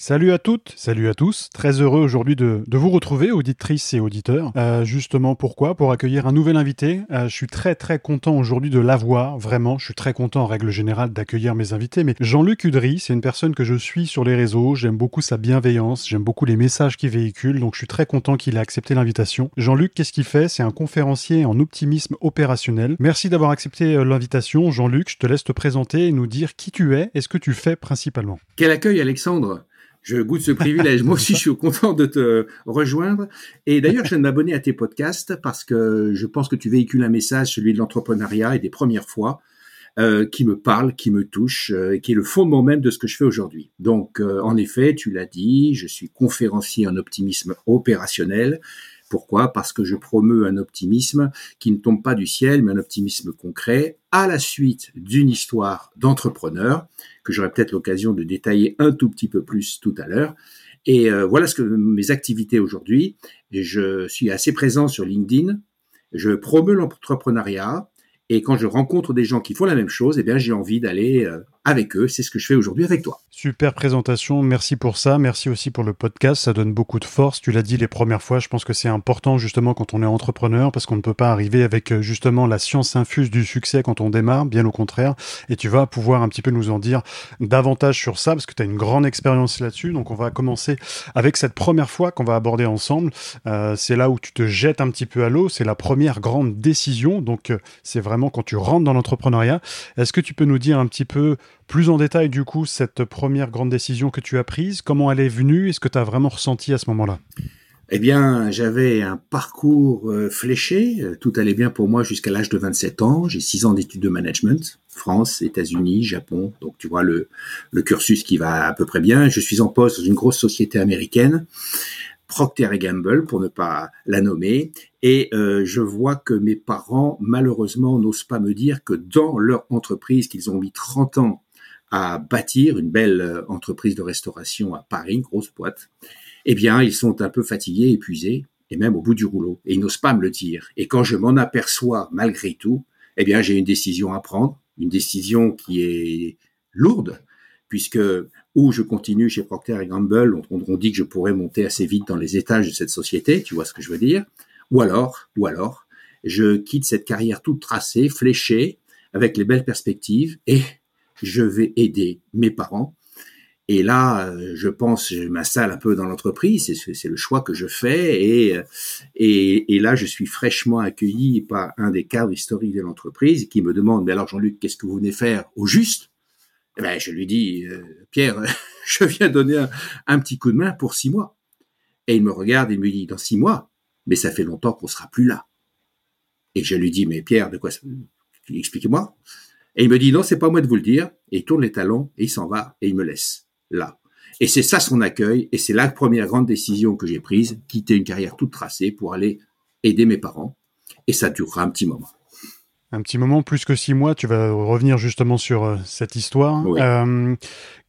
Salut à toutes, salut à tous. Très heureux aujourd'hui de, vous retrouver, auditrices et auditeurs. Euh, justement, pourquoi? Pour accueillir un nouvel invité. Euh, je suis très très content aujourd'hui de l'avoir, vraiment. Je suis très content en règle générale d'accueillir mes invités. Mais Jean-Luc Udry, c'est une personne que je suis sur les réseaux. J'aime beaucoup sa bienveillance, j'aime beaucoup les messages qu'il véhicule. Donc je suis très content qu'il ait accepté l'invitation. Jean-Luc, qu'est-ce qu'il fait? C'est un conférencier en optimisme opérationnel. Merci d'avoir accepté euh, l'invitation. Jean-Luc, je te laisse te présenter et nous dire qui tu es et ce que tu fais principalement? Quel accueil, Alexandre? Je goûte ce privilège. Moi aussi, je suis content de te rejoindre. Et d'ailleurs, je viens de m'abonner à tes podcasts parce que je pense que tu véhicules un message, celui de l'entrepreneuriat et des premières fois, euh, qui me parle, qui me touche, euh, et qui est le fondement même de ce que je fais aujourd'hui. Donc, euh, en effet, tu l'as dit, je suis conférencier en optimisme opérationnel. Pourquoi? Parce que je promeux un optimisme qui ne tombe pas du ciel, mais un optimisme concret, à la suite d'une histoire d'entrepreneur, que j'aurai peut-être l'occasion de détailler un tout petit peu plus tout à l'heure. Et euh, voilà ce que mes activités aujourd'hui. Je suis assez présent sur LinkedIn. Je promeux l'entrepreneuriat. Et quand je rencontre des gens qui font la même chose, eh bien, j'ai envie d'aller euh, avec eux. C'est ce que je fais aujourd'hui avec toi. Super présentation, merci pour ça, merci aussi pour le podcast, ça donne beaucoup de force. Tu l'as dit les premières fois, je pense que c'est important justement quand on est entrepreneur parce qu'on ne peut pas arriver avec euh, justement la science infuse du succès quand on démarre, bien au contraire. Et tu vas pouvoir un petit peu nous en dire davantage sur ça parce que tu as une grande expérience là-dessus. Donc on va commencer avec cette première fois qu'on va aborder ensemble. Euh, c'est là où tu te jettes un petit peu à l'eau, c'est la première grande décision. Donc euh, c'est vraiment quand tu rentres dans l'entrepreneuriat. Est-ce que tu peux nous dire un petit peu plus en détail, du coup, cette première grande décision que tu as prise, comment elle est venue et ce que tu as vraiment ressenti à ce moment-là? Eh bien, j'avais un parcours euh, fléché. Tout allait bien pour moi jusqu'à l'âge de 27 ans. J'ai 6 ans d'études de management, France, États-Unis, Japon. Donc, tu vois le, le cursus qui va à peu près bien. Je suis en poste dans une grosse société américaine, Procter Gamble, pour ne pas la nommer. Et euh, je vois que mes parents, malheureusement, n'osent pas me dire que dans leur entreprise qu'ils ont mis 30 ans à bâtir une belle euh, entreprise de restauration à Paris, une grosse boîte, eh bien, ils sont un peu fatigués, épuisés, et même au bout du rouleau. Et ils n'osent pas me le dire. Et quand je m'en aperçois malgré tout, eh bien, j'ai une décision à prendre, une décision qui est lourde, puisque ou je continue chez Procter Gamble, on, on, dit que je pourrais monter assez vite dans les étages de cette société, tu vois ce que je veux dire, ou alors, ou alors, je quitte cette carrière toute tracée, fléchée, avec les belles perspectives, et je vais aider mes parents. Et là, je pense, je m'installe un peu dans l'entreprise, c'est le choix que je fais, et, et, et, là, je suis fraîchement accueilli par un des cadres historiques de l'entreprise qui me demande, mais alors Jean-Luc, qu'est-ce que vous venez faire au juste? Eh ben, Je lui dis, euh, Pierre, je viens donner un, petit coup de main pour six mois. Et il me regarde et me dit, dans six mois, mais ça fait longtemps qu'on sera plus là. Et je lui dis, mais Pierre, de quoi Expliquez-moi. Et il me dit non, c'est pas moi de vous le dire. Et il tourne les talons et il s'en va et il me laisse là. Et c'est ça son accueil et c'est la première grande décision que j'ai prise, quitter une carrière toute tracée pour aller aider mes parents. Et ça durera un petit moment. Un petit moment, plus que six mois, tu vas revenir justement sur euh, cette histoire. Euh,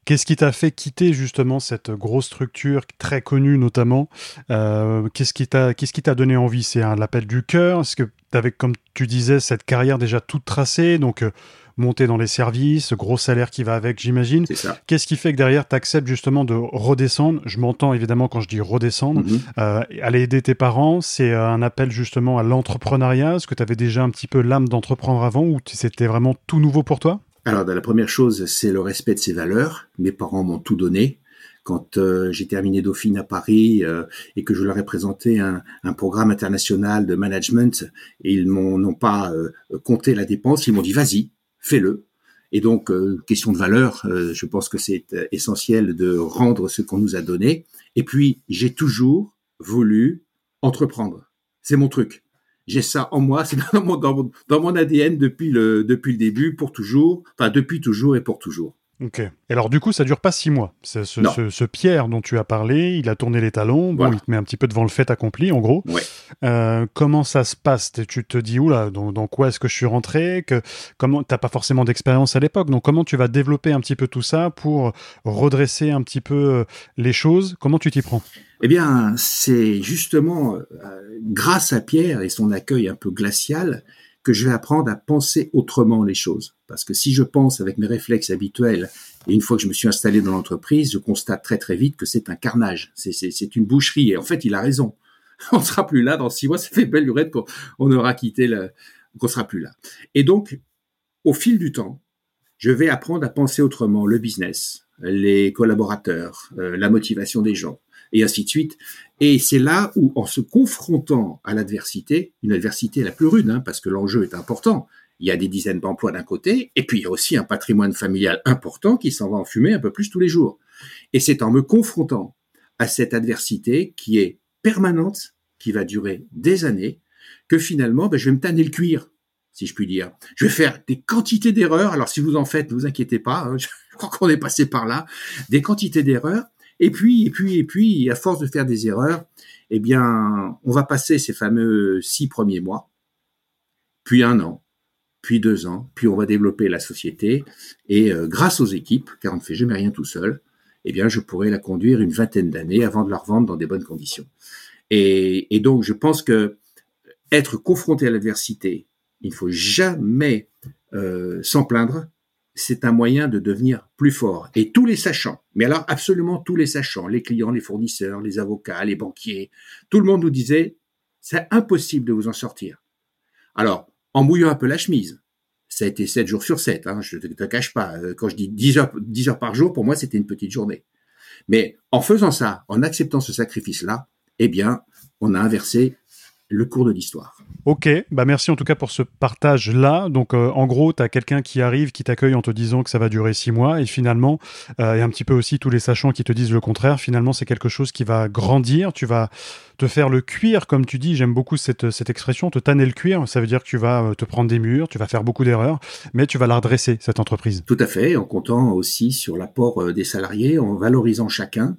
Qu'est-ce qui t'a fait quitter justement cette grosse structure très connue notamment? Euh, Qu'est-ce qui t'a qu'est-ce qui t'a donné envie? C'est l'appel du cœur? Est-ce que tu avais, comme tu disais, cette carrière déjà toute tracée? Donc euh, monter dans les services, gros salaire qui va avec, j'imagine. Qu'est-ce qui fait que derrière, tu acceptes justement de redescendre? Je m'entends évidemment quand je dis redescendre. Mm-hmm. euh, aller aider tes parents, c'est euh, un appel justement à l'entrepreneuriat. Est-ce que tu avais déjà un petit peu l'âme d'entreprendre avant ou c'était vraiment tout nouveau pour toi? Alors, la première chose, c'est le respect de ses valeurs. Mes parents m'ont tout donné. Quand euh, j'ai terminé Dauphine à Paris euh, et que je leur ai présenté un, un programme international de management, et ils m'ont pas euh, compté la dépense, ils m'ont dit vas-y, fais-le. Et donc, question de valeur, je pense que c'est essentiel de rendre ce qu'on nous a donné. Et puis, j'ai toujours voulu entreprendre. C'est mon truc. j'ai ça en moi, c'est dans mon, dans, dans mon ADN depuis le, depuis le début, pour toujours, enfin depuis toujours et pour toujours. Ok. Et alors du coup, ça dure pas six mois. Ce, ce, ce, Pierre dont tu as parlé, il a tourné les talons. Bon, il te met un petit peu devant le fait accompli, en gros. Ouais. Euh, comment ça se passe? Tu te dis oula, dans, dans quoi est-ce que je suis rentré? Que comment T'as pas forcément d'expérience à l'époque, donc comment tu vas développer un petit peu tout ça pour redresser un petit peu euh, les choses? Comment tu t'y prends? Eh bien, c'est justement euh, grâce à Pierre et son accueil un peu glacial que je vais apprendre à penser autrement les choses. Parce que si je pense avec mes réflexes habituels, et une fois que je me suis installé dans l'entreprise, je constate très très vite que c'est un carnage, c'est une boucherie. Et en fait, il a raison. On sera plus là dans six mois, ça fait belle lurette qu'on on aura quitté le, qu'on sera plus là. Et donc, au fil du temps, je vais apprendre à penser autrement le business, les collaborateurs, euh, la motivation des gens, et ainsi de suite. Et c'est là où, en se confrontant à l'adversité, une adversité la plus rude, hein, parce que l'enjeu est important, il y a des dizaines d'emplois d'un côté, et puis il y a aussi un patrimoine familial important qui s'en va en fumée un peu plus tous les jours. Et c'est en me confrontant à cette adversité qui est permanente, qui va durer des années, que finalement, ben, je vais me tanner le cuir, si je puis dire. Je vais faire des quantités d'erreurs. Alors si vous en faites, ne vous inquiétez pas, hein, je crois qu'on est passé par là, des quantités d'erreurs. Et puis, et puis, et puis, à force de faire des erreurs, eh bien, on va passer ces fameux six premiers mois, puis un an, puis deux ans, puis on va développer la société. Et euh, grâce aux équipes, car on ne fait jamais rien tout seul, eh bien, je pourrais la conduire une vingtaine d'années avant de la revendre dans des bonnes conditions. Et, donc, je pense que être confronté à l'adversité, il ne faut jamais euh, s'en plaindre. C'est un moyen de devenir plus fort. Et tous les sachants, mais alors absolument tous les sachants, les clients, les fournisseurs, les avocats, les banquiers, tout le monde nous disait, c'est impossible de vous en sortir. Alors, en mouillant un peu la chemise, ça a été 7 jours sur 7, hein, je ne te, cache pas. Quand je dis 10 heures, 10 heures par jour, pour moi, c'était une petite journée. Mais en faisant ça, en acceptant ce sacrifice-là, eh bien, on a inversé le cours de l'histoire. Ok, bah merci en tout cas pour ce partage-là. Donc euh, en gros, tu as quelqu'un qui arrive, qui t'accueille en te disant que ça va durer six mois, et finalement, euh, et un petit peu aussi tous les sachants qui te disent le contraire, finalement c'est quelque chose qui va grandir, tu vas te faire le cuir, comme tu dis, j'aime beaucoup cette, cette expression, te tanner le cuir, ça veut dire que tu vas euh, te prendre des murs, tu vas faire beaucoup d'erreurs, mais tu vas la redresser, cette entreprise. Tout à fait, en comptant aussi sur l'apport des salariés, en valorisant chacun,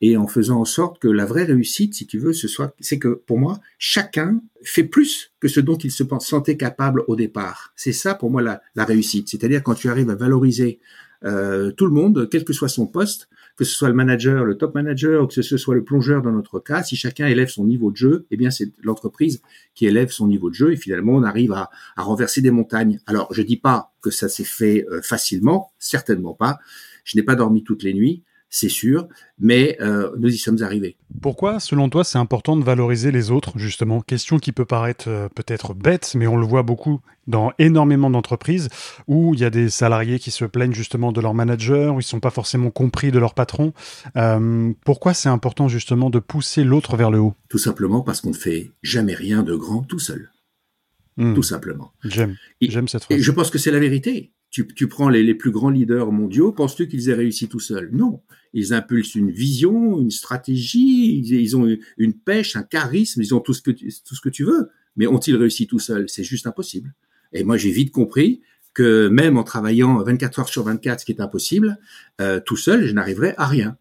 et en faisant en sorte que la vraie réussite, si tu veux, ce soit, c'est que pour moi, chacun fait plus que ce dont il se sentait capable au départ. C'est ça pour moi la, la réussite. C'est-à-dire quand tu arrives à valoriser euh, tout le monde, quel que soit son poste, que ce soit le manager, le top manager, ou que ce soit le plongeur dans notre cas, si chacun élève son niveau de jeu, eh bien c'est l'entreprise qui élève son niveau de jeu et finalement on arrive à, à renverser des montagnes. Alors je dis pas que ça s'est fait euh, facilement, certainement pas. Je n'ai pas dormi toutes les nuits c'est sûr, mais euh, nous y sommes arrivés. Pourquoi, selon toi, c'est important de valoriser les autres, justement? Question qui peut paraître euh, peut-être bête, mais on le voit beaucoup dans énormément d'entreprises où il y a des salariés qui se plaignent justement de leur manager, où ils sont pas forcément compris de leur patron. Euh, pourquoi c'est important justement de pousser l'autre vers le haut? Tout simplement parce qu'on ne fait jamais rien de grand tout seul. Mmh. Tout simplement. J'aime. J'aime cette phrase. Et je pense que c'est la vérité. Tu, prends les, plus grands leaders mondiaux, penses-tu qu'ils aient réussi tout seuls? Non. Ils impulsent une vision, une stratégie, ils, ils, ont une pêche, un charisme, ils ont tout ce que tu, tout ce que tu veux. Mais ont-ils réussi tout seuls? C'est juste impossible. Et moi, j'ai vite compris que même en travaillant 24 heures sur 24, ce qui est impossible, euh, tout seul, je n'arriverai à rien.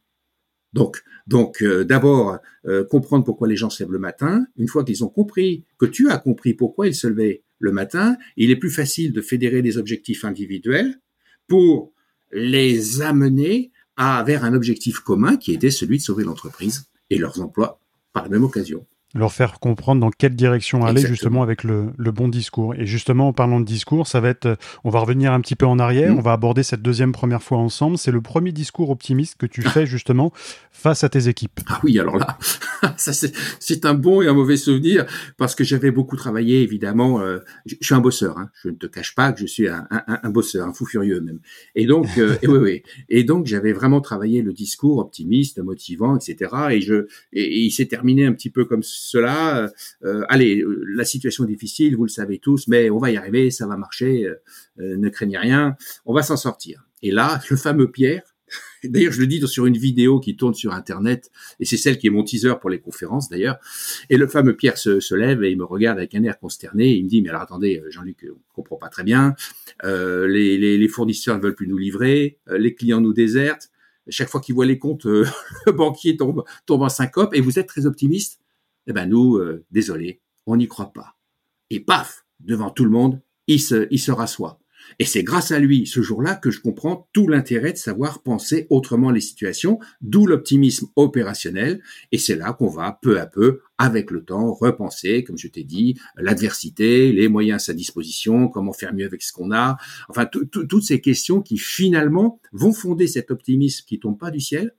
Donc, donc euh, d'abord, euh, comprendre pourquoi les gens se lèvent le matin. Une fois qu'ils ont compris, que tu as compris pourquoi ils se levaient le matin, il est plus facile de fédérer des objectifs individuels pour les amener à, vers un objectif commun qui était celui de sauver l'entreprise et leurs emplois par la même occasion leur faire comprendre dans quelle direction aller Exactement. justement avec le, le, bon discours. Et justement, en parlant de discours, ça va être, on va revenir un petit peu en arrière, mmh. on va aborder cette deuxième première fois ensemble. C'est le premier discours optimiste que tu fais justement face à tes équipes. Ah oui, alors là, ça c'est un bon et un mauvais souvenir parce que j'avais beaucoup travaillé, évidemment. Euh, je, je suis un bosseur, hein, je ne te cache pas que je suis un, un, un bosseur, un fou furieux même. Et donc, euh, et oui, oui. Et donc, j'avais vraiment travaillé le discours optimiste, motivant, etc. Et je, et, et il s'est terminé un petit peu comme cela. Euh, allez, la situation est difficile, vous le savez tous, mais on va y arriver, ça va marcher, euh, ne craignez rien, on va s'en sortir. Et là, le fameux Pierre, D'ailleurs, je le dis sur une vidéo qui tourne sur Internet, et c'est celle qui est mon teaser pour les conférences d'ailleurs. Et le fameux Pierre se, lève et il me regarde avec un air consterné. Il me dit, mais alors attendez, euh, Jean-Luc, on comprend pas très bien. Euh, les, fournisseurs ne veulent plus nous livrer, euh, les clients nous désertent. Chaque fois qu'ils voient les comptes, le banquier tombe en syncope. Et vous êtes très optimiste Eh ben nous, désolé, on n'y croit pas. Et paf, devant tout le monde, il se, il se rassoit. Et c'est grâce à lui, ce jour-là, que je comprends tout l'intérêt de savoir penser autrement les situations, d'où l'optimisme opérationnel. Et c'est là qu'on va peu à peu, avec le temps, repenser, comme je t'ai dit, l'adversité, les moyens à sa disposition, comment faire mieux avec ce qu'on a. Enfin, toutes ces questions qui finalement vont fonder cet optimisme qui tombe pas du ciel,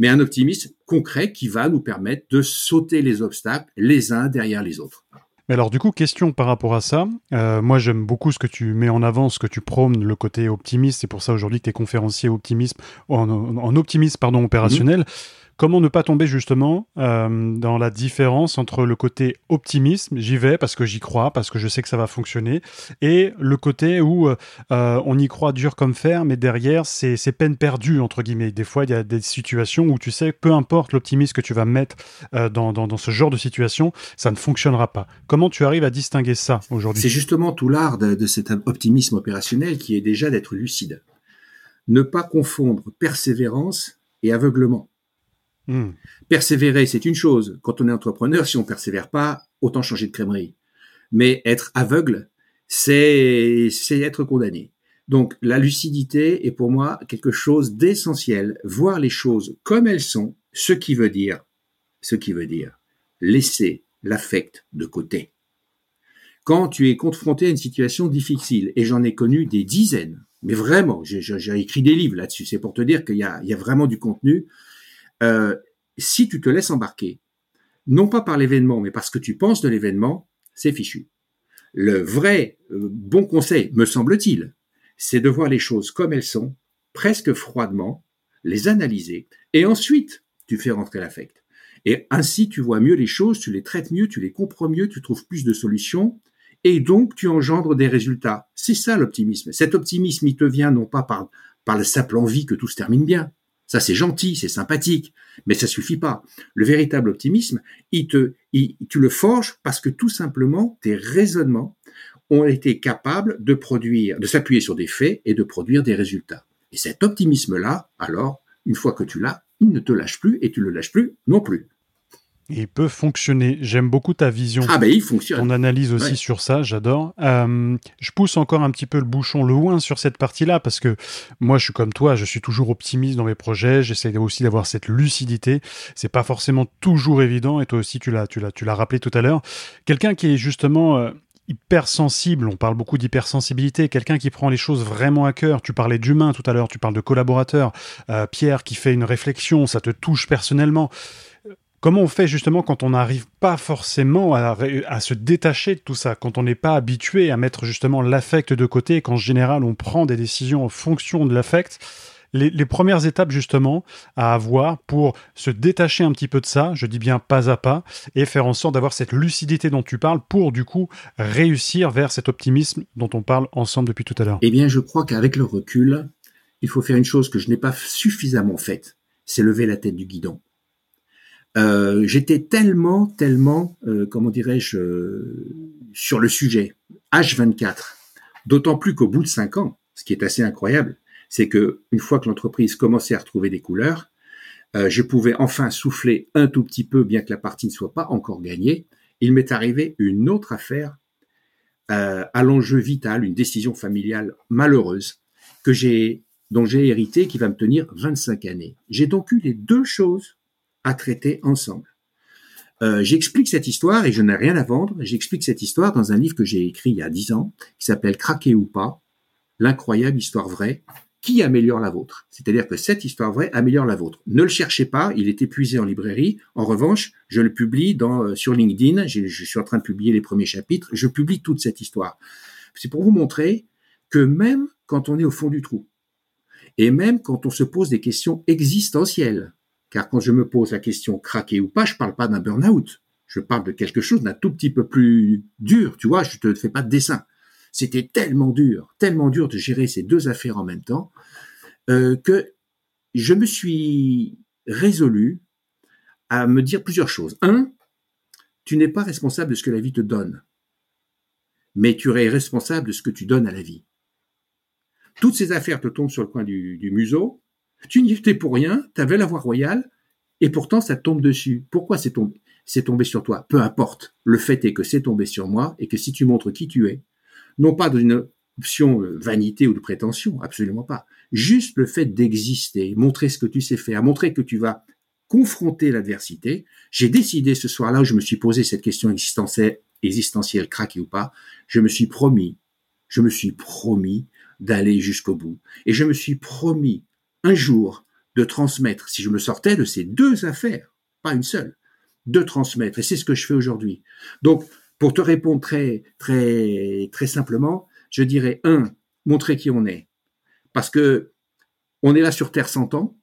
mais un optimisme concret qui va nous permettre de sauter les obstacles les uns derrière les autres alors du coup, question par rapport à ça. Euh, moi, j'aime beaucoup ce que tu mets en avant, ce que tu prônes, le côté optimiste. C'est pour ça aujourd'hui que tu es conférencier optimisme, en, pardon, opérationnel. Comment ne pas tomber justement euh, dans la différence entre le côté optimisme, j'y vais parce que j'y crois, parce que je sais que ça va fonctionner, et le côté où euh, on y croit dur comme fer, mais derrière c'est peine perdue entre guillemets. Des fois il y a des situations où tu sais, peu importe l'optimisme que tu vas mettre euh, dans, dans, ce genre de situation, ça ne fonctionnera pas. Comment tu arrives à distinguer ça aujourd'hui? C'est justement tout l'art de cet optimisme opérationnel qui est déjà d'être lucide. Ne pas confondre persévérance et aveuglement. Hmm. Persévérer, c'est une chose. Quand on est entrepreneur, si on persévère pas, autant changer de crèmerie. Mais être aveugle, c'est être condamné. Donc la lucidité est pour moi quelque chose d'essentiel. Voir les choses comme elles sont, ce qui veut dire, ce qui veut dire laisser l'affect de côté. Quand tu es confronté à une situation difficile, et j'en ai connu des dizaines, mais vraiment, j'ai écrit des livres là-dessus, c'est pour te dire qu'il y y a vraiment du contenu. Euh, si tu te laisses embarquer, non pas par l'événement, mais parce que tu penses de l'événement, c'est fichu. Le vrai euh, bon conseil, me semble-t-il, c'est de voir les choses comme elles sont, presque froidement, les analyser, et ensuite tu fais rentrer l'affect. Et ainsi tu vois mieux les choses, tu les traites mieux, tu les comprends mieux, tu trouves plus de solutions, et donc tu engendres des résultats. C'est ça l'optimisme. Cet optimisme, il te vient non pas par, par la simple envie que tout se termine bien, ça, c'est gentil, c'est sympathique, mais ça suffit pas. Le véritable optimisme, il te, tu le forges parce que tout simplement, tes raisonnements ont été capables de produire, de s'appuyer sur des faits et de produire des résultats. Et cet optimisme-là, alors, une fois que tu l'as, il ne te lâche plus et tu le lâches plus non plus il peut fonctionner. J'aime beaucoup ta vision. Ah ben il fonctionne. Ton analyse aussi sur ça, j'adore. Euh, je pousse encore un petit peu le bouchon loin sur cette partie-là parce que moi je suis comme toi, je suis toujours optimiste dans mes projets. J'essaie aussi d'avoir cette lucidité. C'est pas forcément toujours évident et toi aussi tu l'as, tu l'as, tu l'as rappelé tout à l'heure. Quelqu'un qui est justement euh, hypersensible, on parle beaucoup d'hypersensibilité, quelqu'un qui prend les choses vraiment à cœur. Tu parlais d'humain tout à l'heure, tu parles de collaborateur. Euh, Pierre qui fait une réflexion, ça te touche personnellement. Comment on fait justement quand on n'arrive pas forcément à, se détacher de tout ça, quand on n'est pas habitué à mettre justement l'affect de côté, qu'en général on prend des décisions en fonction de l'affect? Les, premières étapes justement à avoir pour se détacher un petit peu de ça, je dis bien pas à pas, et faire en sorte d'avoir cette lucidité dont tu parles pour du coup réussir vers cet optimisme dont on parle ensemble depuis tout à l'heure Eh bien je crois qu'avec le recul, il faut faire une chose que je n'ai pas suffisamment faite, c'est lever la tête du guidon. Euh, j'étais tellement, tellement, euh, comment dirais-je, euh, sur le sujet, H24. D'autant plus qu'au bout de cinq ans, ce qui est assez incroyable, c'est que une fois que l'entreprise commençait à retrouver des couleurs, je pouvais enfin souffler un tout petit peu, bien que la partie ne soit pas encore gagnée. Il m'est arrivé une autre affaire à l'enjeu vital, une décision familiale malheureuse que j'ai, dont j'ai hérité, qui va me tenir 25 années. J'ai donc eu les deux choses à traiter ensemble. Euh, j'explique cette histoire et je n'ai rien à vendre. J'explique cette histoire dans un livre que j'ai écrit il y a dix ans qui s'appelle Craquer ou pas, l'incroyable histoire vraie qui améliore la vôtre. C'est-à-dire que cette histoire vraie améliore la vôtre. Ne le cherchez pas, il est épuisé en librairie. En revanche, je le publie dans, euh, sur LinkedIn. Je, je suis en train de publier les premiers chapitres. Je publie toute cette histoire. C'est pour vous montrer que même quand on est au fond du trou, et même quand on se pose des questions existentielles, car quand je me pose la question craquer ou pas, je parle pas d'un burn-out. Je parle de quelque chose d'un tout petit peu plus dur. Tu vois, je te fais pas de dessin. C'était tellement dur, tellement dur de gérer ces deux affaires en même temps, euh, que je me suis résolu à me dire plusieurs choses. Un, tu n'es pas responsable de ce que la vie te donne, mais tu es responsable de ce que tu donnes à la vie. Toutes ces affaires te tombent sur le coin du, museau, tu n'y étais pour rien, tu avais la voie royale, et pourtant ça tombe dessus. Pourquoi c'est tombé, c'est tombé sur toi? Peu importe. Le fait est que c'est tombé sur moi, et que si tu montres qui tu es, non pas dans une option euh, vanité ou de prétention, absolument pas. Juste le fait d'exister, montrer ce que tu sais faire, montrer que tu vas confronter l'adversité. J'ai décidé ce soir-là où je me suis posé cette question existentielle, existentielle, craquer ou pas, je me suis promis, je me suis promis d'aller jusqu'au bout. Et je me suis promis un jour de transmettre, si je me sortais de ces deux affaires, pas une seule, de transmettre. Et c'est ce que je fais aujourd'hui. Donc, pour te répondre très, très, très simplement, je dirais un, montrer qui on est. Parce que on est là sur Terre 100 ans,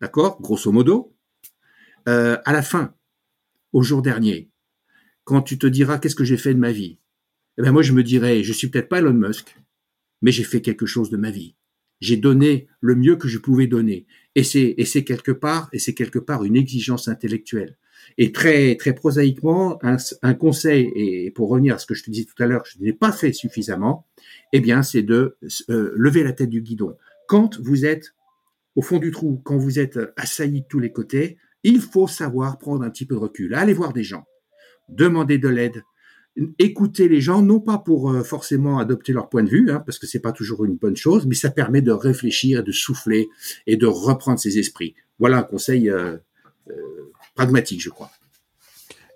d'accord, grosso modo. Euh, à la fin, au jour dernier, quand tu te diras qu'est-ce que j'ai fait de ma vie, eh ben moi je me dirais, je suis peut-être pas Elon Musk, mais j'ai fait quelque chose de ma vie. J'ai donné le mieux que je pouvais donner, et c'est quelque part une exigence intellectuelle. Et très très prosaïquement, un, un, conseil et pour revenir à ce que je te disais tout à l'heure, je n'ai pas fait suffisamment. Eh bien, c'est de euh, lever la tête du guidon. Quand vous êtes au fond du trou, quand vous êtes assailli de tous les côtés, il faut savoir prendre un petit peu de recul, aller voir des gens, demander de l'aide, écouter les gens, non pas pour euh, forcément adopter leur point de vue, hein, parce que c'est pas toujours une bonne chose, mais ça permet de réfléchir, de souffler et de reprendre ses esprits. Voilà un conseil euh, euh, pragmatique, je crois.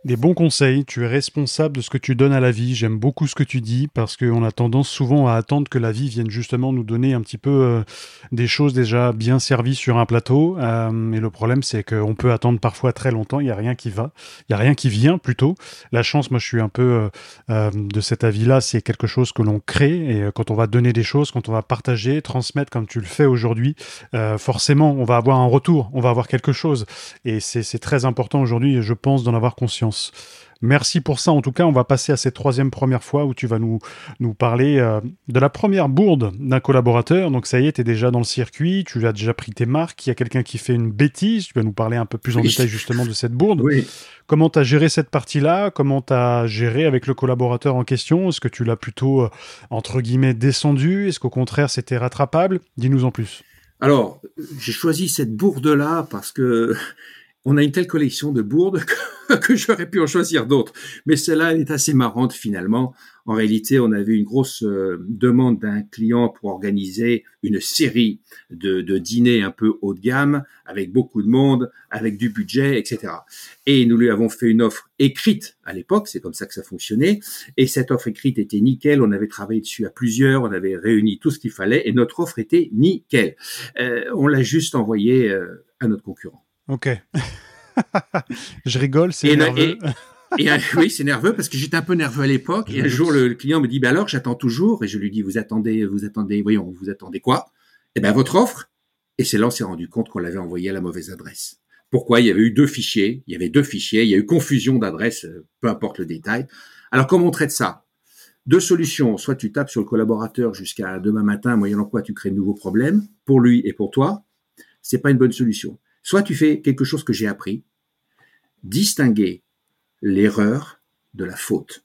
Des bons conseils, tu es responsable de ce que tu donnes à la vie. J'aime beaucoup ce que tu dis parce qu'on a tendance souvent à attendre que la vie vienne justement nous donner un petit peu euh, des choses déjà bien servies sur un plateau. Euh, et le problème, c'est qu'on peut attendre parfois très longtemps, il n'y a rien qui va, il n'y a rien qui vient plutôt. La chance, moi je suis un peu euh, de cet avis-là, c'est quelque chose que l'on crée et quand on va donner des choses, quand on va partager, transmettre comme tu le fais aujourd'hui, forcément on va avoir un retour, on va avoir quelque chose. Et c'est très important aujourd'hui, je pense, d'en avoir conscience. Merci pour ça. En tout cas, on va passer à cette troisième première fois où tu vas nous, nous parler euh, de la première bourde d'un collaborateur. Donc ça y est, tu es déjà dans le circuit, tu as déjà pris tes marques, il y a quelqu'un qui fait une bêtise, tu vas nous parler un peu plus en détail justement de cette bourde. Comment tu as géré cette partie-là? Comment tu as géré avec le collaborateur en question? Est-ce que tu l'as plutôt, euh, entre guillemets, descendu? Est-ce qu'au contraire, c'était rattrapable? Dis-nous en plus. Alors, j'ai choisi cette bourde-là parce que on a une telle collection de bourdes que, j'aurais pu en choisir d'autres. Mais celle-là, elle est assez marrante finalement. En réalité, on avait une grosse euh, demande d'un client pour organiser une série de, dîners un peu haut de gamme, avec beaucoup de monde, avec du budget, etc. Et nous lui avons fait une offre écrite à l'époque, c'est comme ça que ça fonctionnait. Et cette offre écrite était nickel, on avait travaillé dessus à plusieurs, on avait réuni tout ce qu'il fallait, et notre offre était nickel. Euh, on l'a juste envoyé euh, à notre concurrent. Ok. je rigole, c'est nerveux. Et, oui, c'est nerveux parce que j'étais un peu nerveux à l'époque. Et un jour, le, client me dit, bah alors, j'attends toujours. Et je lui dis, vous attendez, vous attendez, voyons, vous attendez quoi? Eh ben, votre offre. Et c'est là, on s'est rendu compte qu'on l'avait envoyé à la mauvaise adresse. Pourquoi? Il y avait eu deux fichiers. Il y avait deux fichiers. Il y a eu confusion d'adresse, euh, peu importe le détail. Alors, comment on traite ça? Deux solutions. Soit tu tapes sur le collaborateur jusqu'à demain matin, moyennant quoi tu crées de nouveaux problèmes pour lui et pour toi. C'est pas une bonne solution. Soit tu fais quelque chose que j'ai appris, distinguer l'erreur de la faute.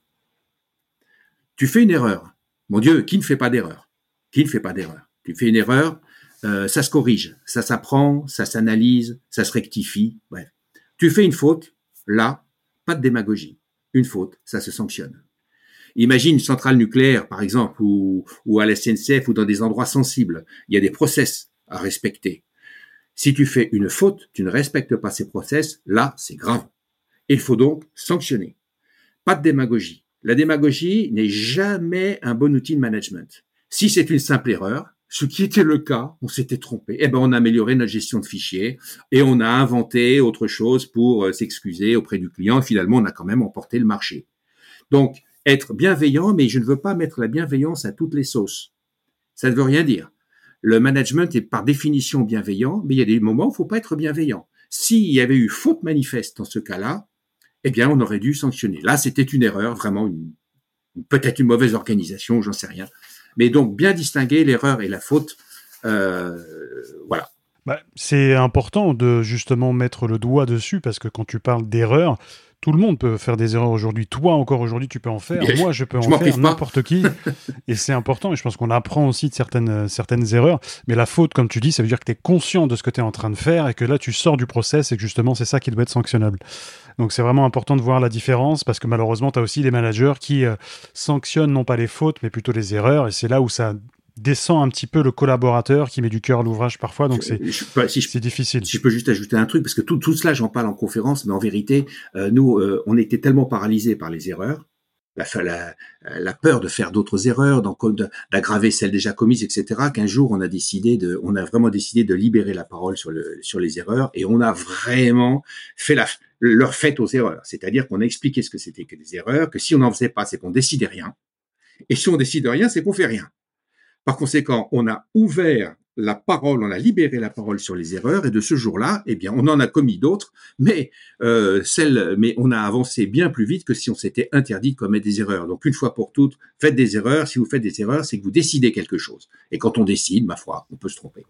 Tu fais une erreur. Mon Dieu, qui ne fait pas d'erreur? Qui ne fait pas d'erreur? Tu fais une erreur, euh, ça se corrige, ça s'apprend, ça s'analyse, ça se rectifie. Bref. Tu fais une faute, là, pas de démagogie. Une faute, ça se sanctionne. Imagine une centrale nucléaire, par exemple, ou, ou à la SNCF ou dans des endroits sensibles. Il y a des process à respecter. Si tu fais une faute, tu ne respectes pas ces process, là, c'est grave. Il faut donc sanctionner. Pas de démagogie. La démagogie n'est jamais un bon outil de management. Si c'est une simple erreur, ce qui était le cas, on s'était trompé. Eh ben, on a amélioré notre gestion de fichiers et on a inventé autre chose pour euh, s'excuser auprès du client. Finalement, on a quand même emporté le marché. Donc, être bienveillant, mais je ne veux pas mettre la bienveillance à toutes les sauces. Ça ne veut rien dire le management est par définition bienveillant, mais il y a des moments où il faut pas être bienveillant. S'il y avait eu faute manifeste dans ce cas-là, eh bien, on aurait dû sanctionner. Là, c'était une erreur, vraiment peut-être une mauvaise organisation, j'en sais rien. Mais donc, bien distinguer l'erreur et la faute, euh, voilà. bah, C'est important de justement mettre le doigt dessus parce que quand tu parles d'erreur, tout le monde peut faire des erreurs aujourd'hui. Toi, encore aujourd'hui, tu peux en faire. Moi, je peux en faire. N'importe qui. et c'est important. Et je pense qu'on apprend aussi de certaines, certaines erreurs. Mais la faute, comme tu dis, ça veut dire que tu es conscient de ce que tu es en train de faire et que là, tu sors du process et que justement, c'est ça qui doit être sanctionnable. Donc, c'est vraiment important de voir la différence parce que malheureusement, tu as aussi des managers qui euh, sanctionnent non pas les fautes, mais plutôt les erreurs. Et c'est là où ça descend un petit peu le collaborateur qui met du cœur à l'ouvrage parfois, donc c'est si difficile. Si je peux juste ajouter un truc, parce que tout, tout cela, j'en parle en conférence, mais en vérité, euh, nous, euh, on était tellement paralysés par les erreurs, la, la, la peur de faire d'autres erreurs, d'aggraver celles déjà commises, etc., qu'un jour, on a décidé de, on a vraiment décidé de libérer la parole sur, le, sur les erreurs, et on a vraiment fait la, leur fête aux erreurs. C'est-à-dire qu'on a expliqué ce que c'était que des erreurs, que si on n'en faisait pas, c'est qu'on décidait rien, et si on décide rien, c'est qu'on fait rien. Par conséquent, on a ouvert la parole, on a libéré la parole sur les erreurs, et de ce jour-là, eh bien, on en a commis d'autres, mais euh, mais on a avancé bien plus vite que si on s'était interdit de commettre des erreurs. Donc, une fois pour toutes, faites des erreurs. Si vous faites des erreurs, c'est que vous décidez quelque chose. Et quand on décide, ma foi, on peut se tromper.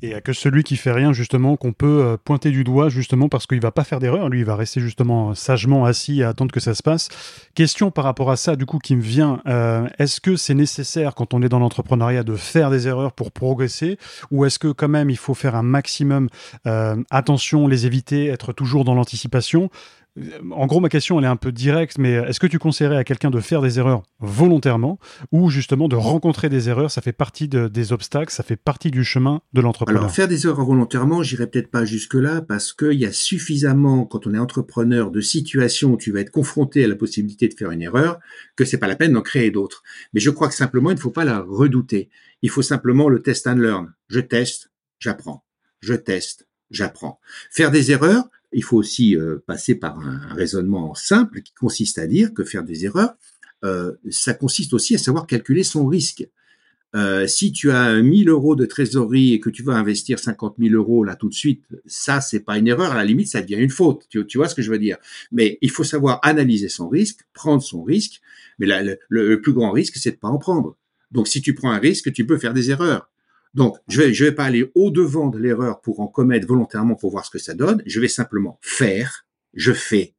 Et a que celui qui fait rien, justement, qu'on peut euh, pointer du doigt, justement, parce qu'il va pas faire d'erreur. Lui, il va rester, justement, sagement assis à attendre que ça se passe. Question par rapport à ça, du coup, qui me vient. Euh, est-ce que c'est nécessaire, quand on est dans l'entrepreneuriat, de faire des erreurs pour progresser? Ou est-ce que, quand même, il faut faire un maximum euh, attention, les éviter, être toujours dans l'anticipation? En gros, ma question, elle est un peu directe, mais est-ce que tu conseillerais à quelqu'un de faire des erreurs volontairement ou justement de rencontrer des erreurs? Ça fait partie des obstacles, ça fait partie du chemin de l'entrepreneur. Alors, faire des erreurs volontairement, j'irai peut-être pas jusque-là parce qu'il y a suffisamment, quand on est entrepreneur, de situations où tu vas être confronté à la possibilité de faire une erreur que c'est pas la peine d'en créer d'autres. Mais je crois que simplement, il ne faut pas la redouter. Il faut simplement le test and learn. Je teste, j'apprends. Je teste, j'apprends. Faire des erreurs, il faut aussi euh, passer par un, raisonnement simple qui consiste à dire que faire des erreurs, euh, ça consiste aussi à savoir calculer son risque. Euh, si tu as 1000 euros de trésorerie et que tu vas investir 50 000 euros là tout de suite, ça c'est pas une erreur. À la limite, ça devient une faute. Tu, vois ce que je veux dire? Mais il faut savoir analyser son risque, prendre son risque. Mais le, le, plus grand risque, c'est de pas en prendre. Donc si tu prends un risque, tu peux faire des erreurs. Donc, je vais, vais pas aller au-devant de l'erreur pour en commettre volontairement pour voir ce que ça donne. Je vais simplement faire, je fais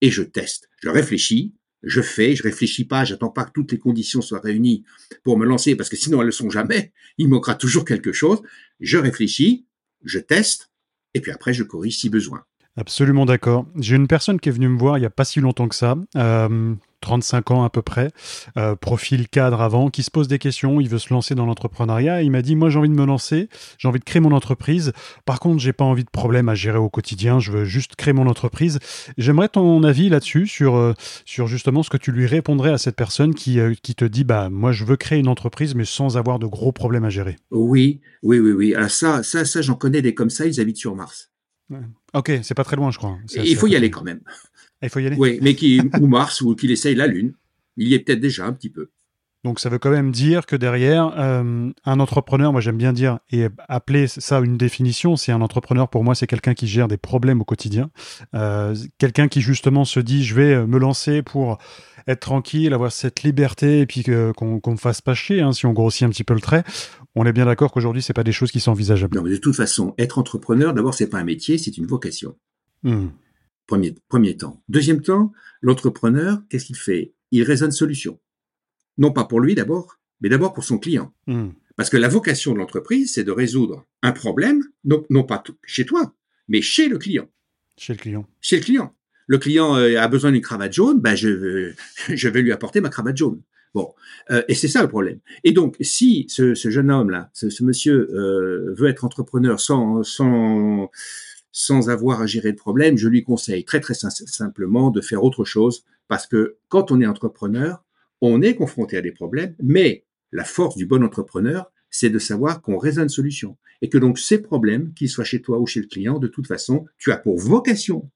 et je teste. Je réfléchis, je fais, je réfléchis pas, j'attends pas que toutes les conditions soient réunies pour me lancer parce que sinon elles ne sont jamais. Il manquera toujours quelque chose. Je réfléchis, je teste et puis après je corrige si besoin. Absolument d'accord. J'ai une personne qui est venue me voir il n'y a pas si longtemps que ça, euh, 35 ans à peu près, euh, profil cadre avant, qui se pose des questions, il veut se lancer dans l'entrepreneuriat. Il m'a dit, moi j'ai envie de me lancer, j'ai envie de créer mon entreprise. Par contre, j'ai pas envie de problème à gérer au quotidien, je veux juste créer mon entreprise. J'aimerais ton avis là-dessus, sur, euh, sur justement ce que tu lui répondrais à cette personne qui, euh, qui te dit, bah moi je veux créer une entreprise, mais sans avoir de gros problèmes à gérer. Oui, oui, oui, oui. Alors ça, ça, ça j'en connais des comme ça, ils habitent sur Mars. Ok, c'est pas très loin, je crois. Il faut y aller quand même. Il faut y aller. Oui, mais qui ou Mars ou qu'il essaye la Lune. Il y est peut-être déjà un petit peu. Donc ça veut quand même dire que derrière, euh, un entrepreneur, moi j'aime bien dire, et appeler ça une définition, c'est un entrepreneur pour moi, c'est quelqu'un qui gère des problèmes au quotidien. Euh, quelqu'un qui justement se dit, je vais me lancer pour être tranquille, avoir cette liberté, et puis qu'on ne me fasse pas chier, hein, si on grossit un petit peu le trait. On est bien d'accord qu'aujourd'hui, c'est pas des choses qui sont envisageables. Non, mais de toute façon, être entrepreneur, d'abord, c'est pas un métier, c'est une vocation. Hmm. Premier, premier temps. Deuxième temps, l'entrepreneur, qu'est-ce qu'il fait? Il raisonne solution. Non pas pour lui d'abord, mais d'abord pour son client. Hmm. Parce que la vocation de l'entreprise, c'est de résoudre un problème, non, non pas chez toi, mais chez le client. Chez le client. Chez le client. Le client euh, a besoin d'une cravate jaune, ben je, je vais lui apporter ma cravate jaune. Bon, euh, et c'est ça le problème. Et donc, si ce, jeune homme-là, ce, monsieur euh, veut être entrepreneur sans, sans, sans avoir à gérer de problème, je lui conseille très très simplement de faire autre chose, parce que quand on est entrepreneur, on est confronté à des problèmes, mais la force du bon entrepreneur, c'est de savoir qu'on raisonne solution. Et que donc ces problèmes, qu'ils soient chez toi ou chez le client, de toute façon, tu as pour vocation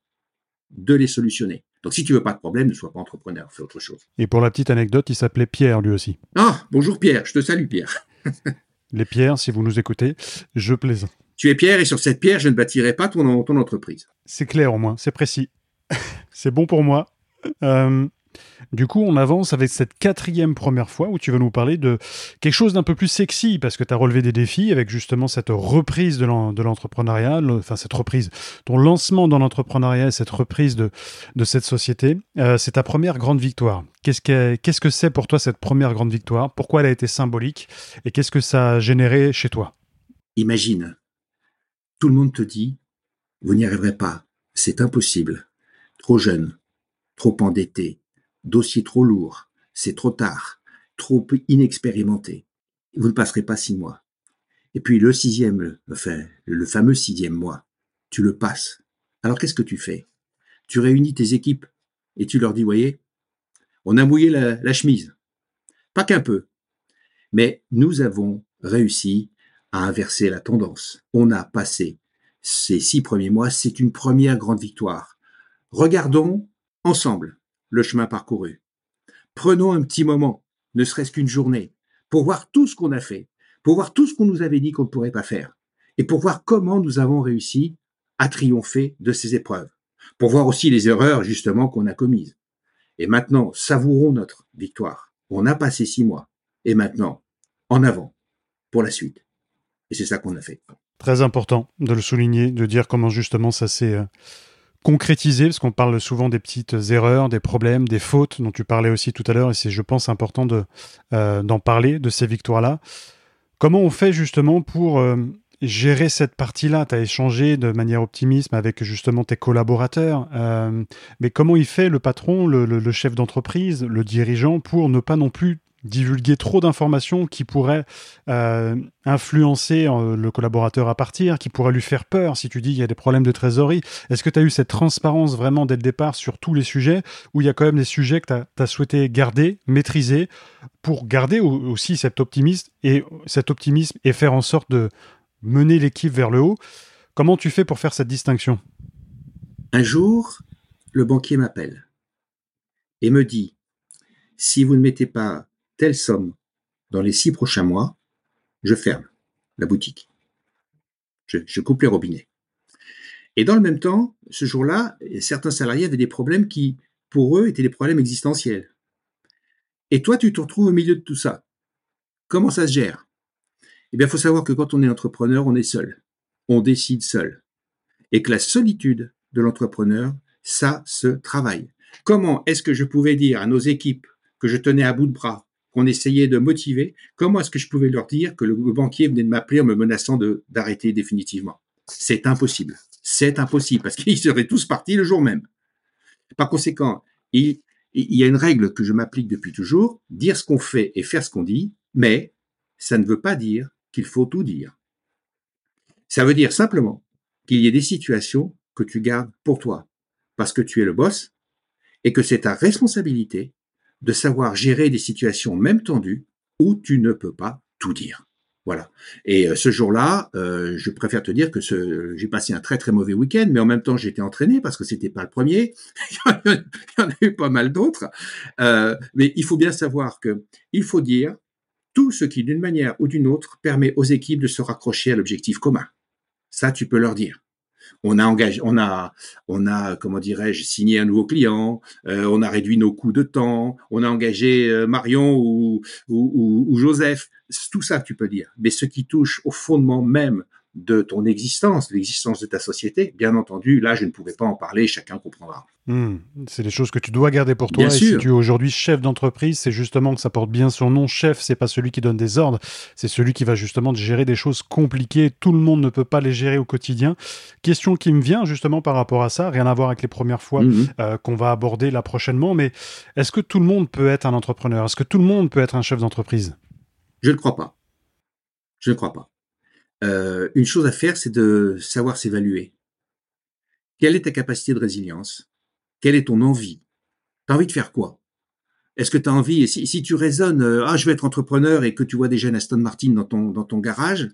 de les solutionner. Donc si tu veux pas de problème, ne sois pas entrepreneur, fais autre chose. Et pour la petite anecdote, il s'appelait Pierre lui aussi. Ah, bonjour Pierre, je te salue Pierre. Les pierres, si vous nous écoutez, je plaisante. Tu es Pierre et sur cette pierre, je ne bâtirai pas ton, ton entreprise. C'est clair au moins, c'est précis. c'est bon pour moi. Euh, Du coup, on avance avec cette quatrième première fois où tu vas nous parler de quelque chose d'un peu plus sexy parce que tu as relevé des défis avec justement cette reprise de l'entrepreneuriat, enfin cette reprise, ton lancement dans l'entrepreneuriat, cette reprise de, de cette société. Euh, c'est ta première grande victoire. Qu'est-ce que qu'est-ce que c'est pour toi cette première grande victoire? Pourquoi elle a été symbolique? Et qu'est-ce que ça a généré chez toi? Imagine, tout le monde te dit, vous n'y arriverez pas, c'est impossible, trop jeune, trop endetté, dossier trop lourd, c'est trop tard, trop inexpérimenté. Vous ne passerez pas six mois. Et puis le sixième, enfin, le fameux sixième mois, tu le passes. Alors qu'est-ce que tu fais? Tu réunis tes équipes et tu leur dis, voyez, on a mouillé la, la chemise. Pas qu'un peu. Mais nous avons réussi à inverser la tendance. On a passé ces six premiers mois, c'est une première grande victoire. Regardons ensemble le chemin parcouru. Prenons un petit moment, ne serait-ce qu'une journée, pour voir tout ce qu'on a fait, pour voir tout ce qu'on nous avait dit qu'on ne pourrait pas faire, et pour voir comment nous avons réussi à triompher de ces épreuves, pour voir aussi les erreurs justement qu'on a commises. Et maintenant, savourons notre victoire. On a passé six mois, et maintenant, en avant, pour la suite. Et c'est ça qu'on a fait. Très important de le souligner, de dire comment justement ça s'est euh, concrétiser, parce qu'on parle souvent des petites erreurs, des problèmes, des fautes dont tu parlais aussi tout à l'heure, et c'est, je pense, important de, euh, d'en parler, de ces victoires-là. Comment on fait justement pour euh, gérer cette partie-là? Tu as échangé de manière optimiste avec justement tes collaborateurs, mais comment il fait le patron, le chef d'entreprise, le dirigeant, pour ne pas non plus divulguer trop d'informations qui pourraient euh, influencer euh, le collaborateur à partir, qui pourraient lui faire peur si tu dis qu'il y a des problèmes de trésorerie. Est-ce que tu as eu cette transparence vraiment dès le départ sur tous les sujets ou il y a quand même des sujets que tu as, souhaité garder, maîtriser pour garder aussi cet optimisme et cet optimisme et faire en sorte de mener l'équipe vers le haut? Comment tu fais pour faire cette distinction? Un jour, le banquier m'appelle et me dit si vous ne mettez pas telle somme dans les six prochains mois, je ferme la boutique. Je, coupe les robinets. Et dans le même temps, ce jour-là, certains salariés avaient des problèmes qui, pour eux, étaient des problèmes existentiels. Et toi, tu te retrouves au milieu de tout ça. Comment ça se gère? Eh bien, il faut savoir que quand on est entrepreneur, on est seul. On décide seul. Et que la solitude de l'entrepreneur, ça se travaille. Comment est-ce que je pouvais dire à nos équipes que je tenais à bout de bras, qu'on essayait de motiver, comment est-ce que je pouvais leur dire que le banquier venait de m'appeler en me menaçant d'arrêter définitivement? C'est impossible. C'est impossible parce qu'ils seraient tous partis le jour même. Par conséquent, il, il y a une règle que je m'applique depuis toujours, dire ce qu'on fait et faire ce qu'on dit, mais ça ne veut pas dire qu'il faut tout dire. Ça veut dire simplement qu'il y ait des situations que tu gardes pour toi, parce que tu es le boss, et que c'est ta responsabilité de savoir gérer des situations même tendues où tu ne peux pas tout dire. Voilà. Et euh, ce jour-là, euh, je préfère te dire que j'ai passé un très très mauvais week-end, mais en même temps j'étais entraîné parce que c'était pas le premier. il y en a eu pas mal d'autres. Euh, mais il faut bien savoir que il faut dire tout ce qui, d'une manière ou d'une autre, permet aux équipes de se raccrocher à l'objectif commun. Ça, tu peux leur dire on a engagé, on a, on a, comment dirais-je, signé un nouveau client, euh, on a réduit nos coûts de temps, on a engagé euh, Marion ou, ou, ou, Joseph. Tout ça, tu peux dire. Mais ce qui touche au fondement même de ton existence, de l'existence de ta société, bien entendu, là, je ne pouvais pas en parler, chacun comprendra. Hmm. c'est des choses que tu dois garder pour toi. et si tu es aujourd'hui chef d'entreprise, c'est justement que ça porte bien son nom. Chef, c'est pas celui qui donne des ordres, c'est celui qui va justement gérer des choses compliquées. Tout le monde ne peut pas les gérer au quotidien. Question qui me vient justement par rapport à ça, rien à voir avec les premières fois mhm. euh, qu'on va aborder là prochainement, mais est-ce que tout le monde peut être un entrepreneur? Est-ce que tout le monde peut être un chef d'entreprise? Je ne crois pas. Je ne crois pas. Euh, une chose à faire, c'est de savoir s'évaluer. Quelle est ta capacité de résilience? Quelle est ton envie? T'as envie de faire quoi? Est-ce que tu as envie, si, si tu raisonnes, euh, ah, je vais être entrepreneur et que tu vois déjà une Aston Martin dans ton, garage,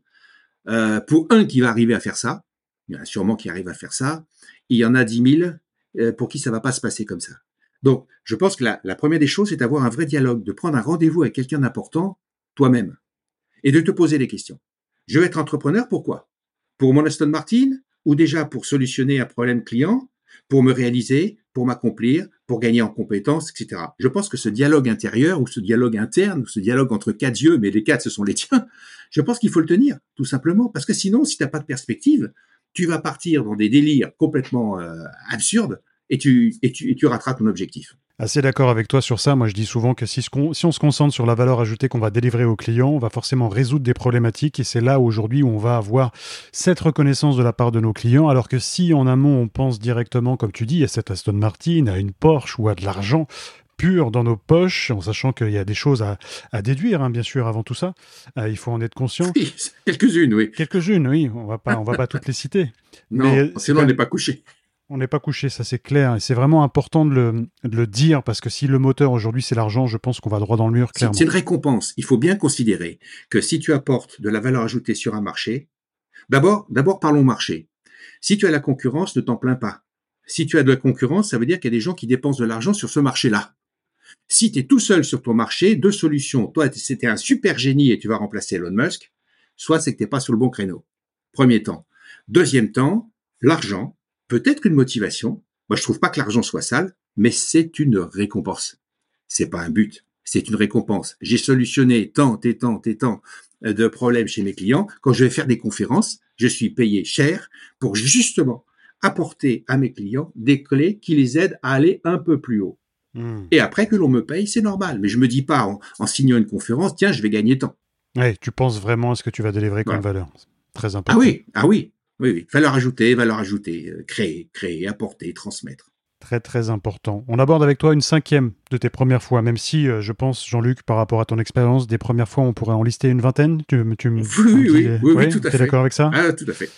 euh, pour un qui va arriver à faire ça, il y en a sûrement qui arrivent à faire ça, il y en a dix mille euh, pour qui ça va pas se passer comme ça. Donc, je pense que la, la première des choses, c'est d'avoir un vrai dialogue, de prendre un rendez-vous avec quelqu'un d'important, toi-même, et de te poser des questions. Je vais être entrepreneur, pourquoi? Pour mon Aston Martin ou déjà pour solutionner un problème client pour me réaliser, pour m'accomplir, pour gagner en compétences, etc. Je pense que ce dialogue intérieur ou ce dialogue interne ou ce dialogue entre quatre yeux, mais les quatre ce sont les tiens, je pense qu'il faut le tenir, tout simplement, parce que sinon, si tu n'as pas de perspective, tu vas partir dans des délires complètement euh, absurdes et tu, et, tu, et tu ton objectif. Assez d'accord avec toi sur ça. Moi, je dis souvent que si, si on se concentre sur la valeur ajoutée qu'on va délivrer aux clients, on va forcément résoudre des problématiques et c'est là aujourd'hui où on va avoir cette reconnaissance de la part de nos clients. Alors que si en amont, on pense directement, comme tu dis, à cette Aston Martin, à une Porsche ou à de l'argent, pur dans nos poches, en sachant qu'il y a des choses à, déduire, hein, bien sûr, avant tout ça. Euh, il faut en être conscient. Oui, quelques-unes, oui. Quelques-unes, oui. On va pas, on va pas toutes les citer. Non, Mais sinon on n'est pas couché. On n'est pas couché, ça c'est clair. Et c'est vraiment important de le, dire parce que si le moteur aujourd'hui c'est l'argent, je pense qu'on va droit dans le mur, clairement. C'est une récompense. Il faut bien considérer que si tu apportes de la valeur ajoutée sur un marché, d'abord, d'abord parlons marché. Si tu as la concurrence, ne t'en plains pas. Si tu as de la concurrence, ça veut dire qu'il y a des gens qui dépensent de l'argent sur ce marché-là. Si tu es tout seul sur ton marché, deux solutions. Toi, c'était un super génie et tu vas remplacer Elon Musk. Soit c'est que tu n'es pas sur le bon créneau. Premier temps. Deuxième temps, l'argent peut-être qu'une motivation. Moi, je trouve pas que l'argent soit sale, mais c'est une récompense. C'est pas un but, c'est une récompense. J'ai solutionné tant et tant et tant de problèmes chez mes clients. Quand je vais faire des conférences, je suis payé cher pour justement apporter à mes clients des clés qui les aident à aller un peu plus haut. Hmm. Et après que l'on me paye, c'est normal. Mais je me dis pas en, signant une conférence, tiens, je vais gagner tant. Ouais, tu penses vraiment à ce que tu vas délivrer comme valeur. Très ah important. Ah oui, ah oui. Oui, oui. Valeur ajoutée, valeur ajoutée, euh, créer, créer, apporter, transmettre. Très, très important. On aborde avec toi une cinquième de tes premières fois, même si euh, je pense, Jean-Luc, par rapport à ton expérience, des premières fois, on pourrait en lister une vingtaine. Tu, tu oui, oui, oui, oui, oui, tout à fait. d'accord avec ça? Ah, Tout à fait.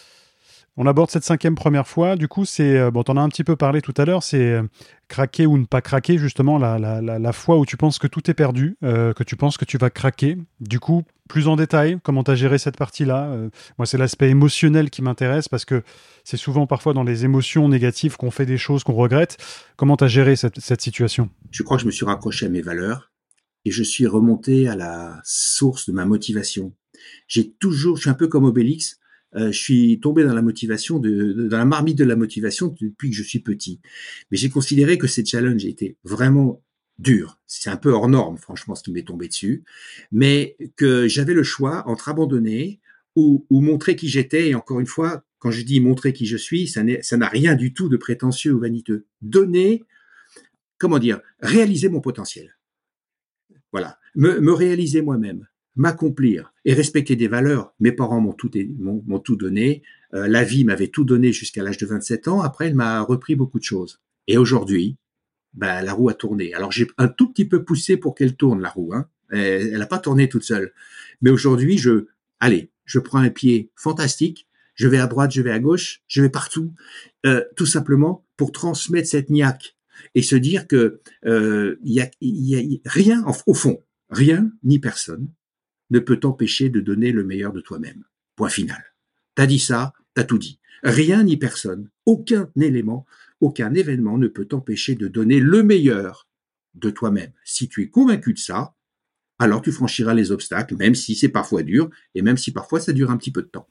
On aborde cette cinquième première fois. Du coup, c'est euh, bon, t'en as un petit peu parlé tout à l'heure. C'est euh, craquer ou ne pas craquer, justement, la, la, la, fois où tu penses que tout est perdu, euh, que tu penses que tu vas craquer. Du coup, plus en détail, comment tu as géré cette partie-là Moi, c'est l'aspect émotionnel qui m'intéresse parce que c'est souvent parfois dans les émotions négatives qu'on fait des choses qu'on regrette. Comment tu as géré cette, cette situation? Je crois que je me suis raccroché à mes valeurs et je suis remonté à la source de ma motivation. J'ai toujours, je suis un peu comme Obélix, euh, je suis tombé dans la motivation, de, dans la marmite de la motivation depuis que je suis petit. Mais j'ai considéré que ces challenges étaient vraiment durs. C'est un peu hors norme, franchement, ce qui m'est tombé dessus. Mais que j'avais le choix entre abandonner ou, ou montrer qui j'étais. Et encore une fois, quand je dis montrer qui je suis, ça n'a rien du tout de prétentieux ou vaniteux. Donner, comment dire, réaliser mon potentiel. Voilà, me, me réaliser moi-même m'accomplir et respecter des valeurs. Mes parents m'ont tout, donné. Euh, la vie m'avait tout donné jusqu'à l'âge de 27 ans. Après, elle m'a repris beaucoup de choses. Et aujourd'hui, bah, la roue a tourné. Alors j'ai un tout petit peu poussé pour qu'elle tourne la roue. Hein. Elle n'a pas tourné toute seule. Mais aujourd'hui, je, allez, je prends un pied fantastique. Je vais à droite, je vais à gauche, je vais partout, euh, tout simplement pour transmettre cette niaque et se dire que euh, a, y a rien au fond, rien ni personne ne peut t'empêcher de donner le meilleur de toi-même. Point final. T'as dit ça, t'as tout dit. Rien ni personne, aucun élément, aucun événement ne peut t'empêcher de donner le meilleur de toi-même. Si tu es convaincu de ça, alors tu franchiras les obstacles, même si c'est parfois dur, et même si parfois ça dure un petit peu de temps.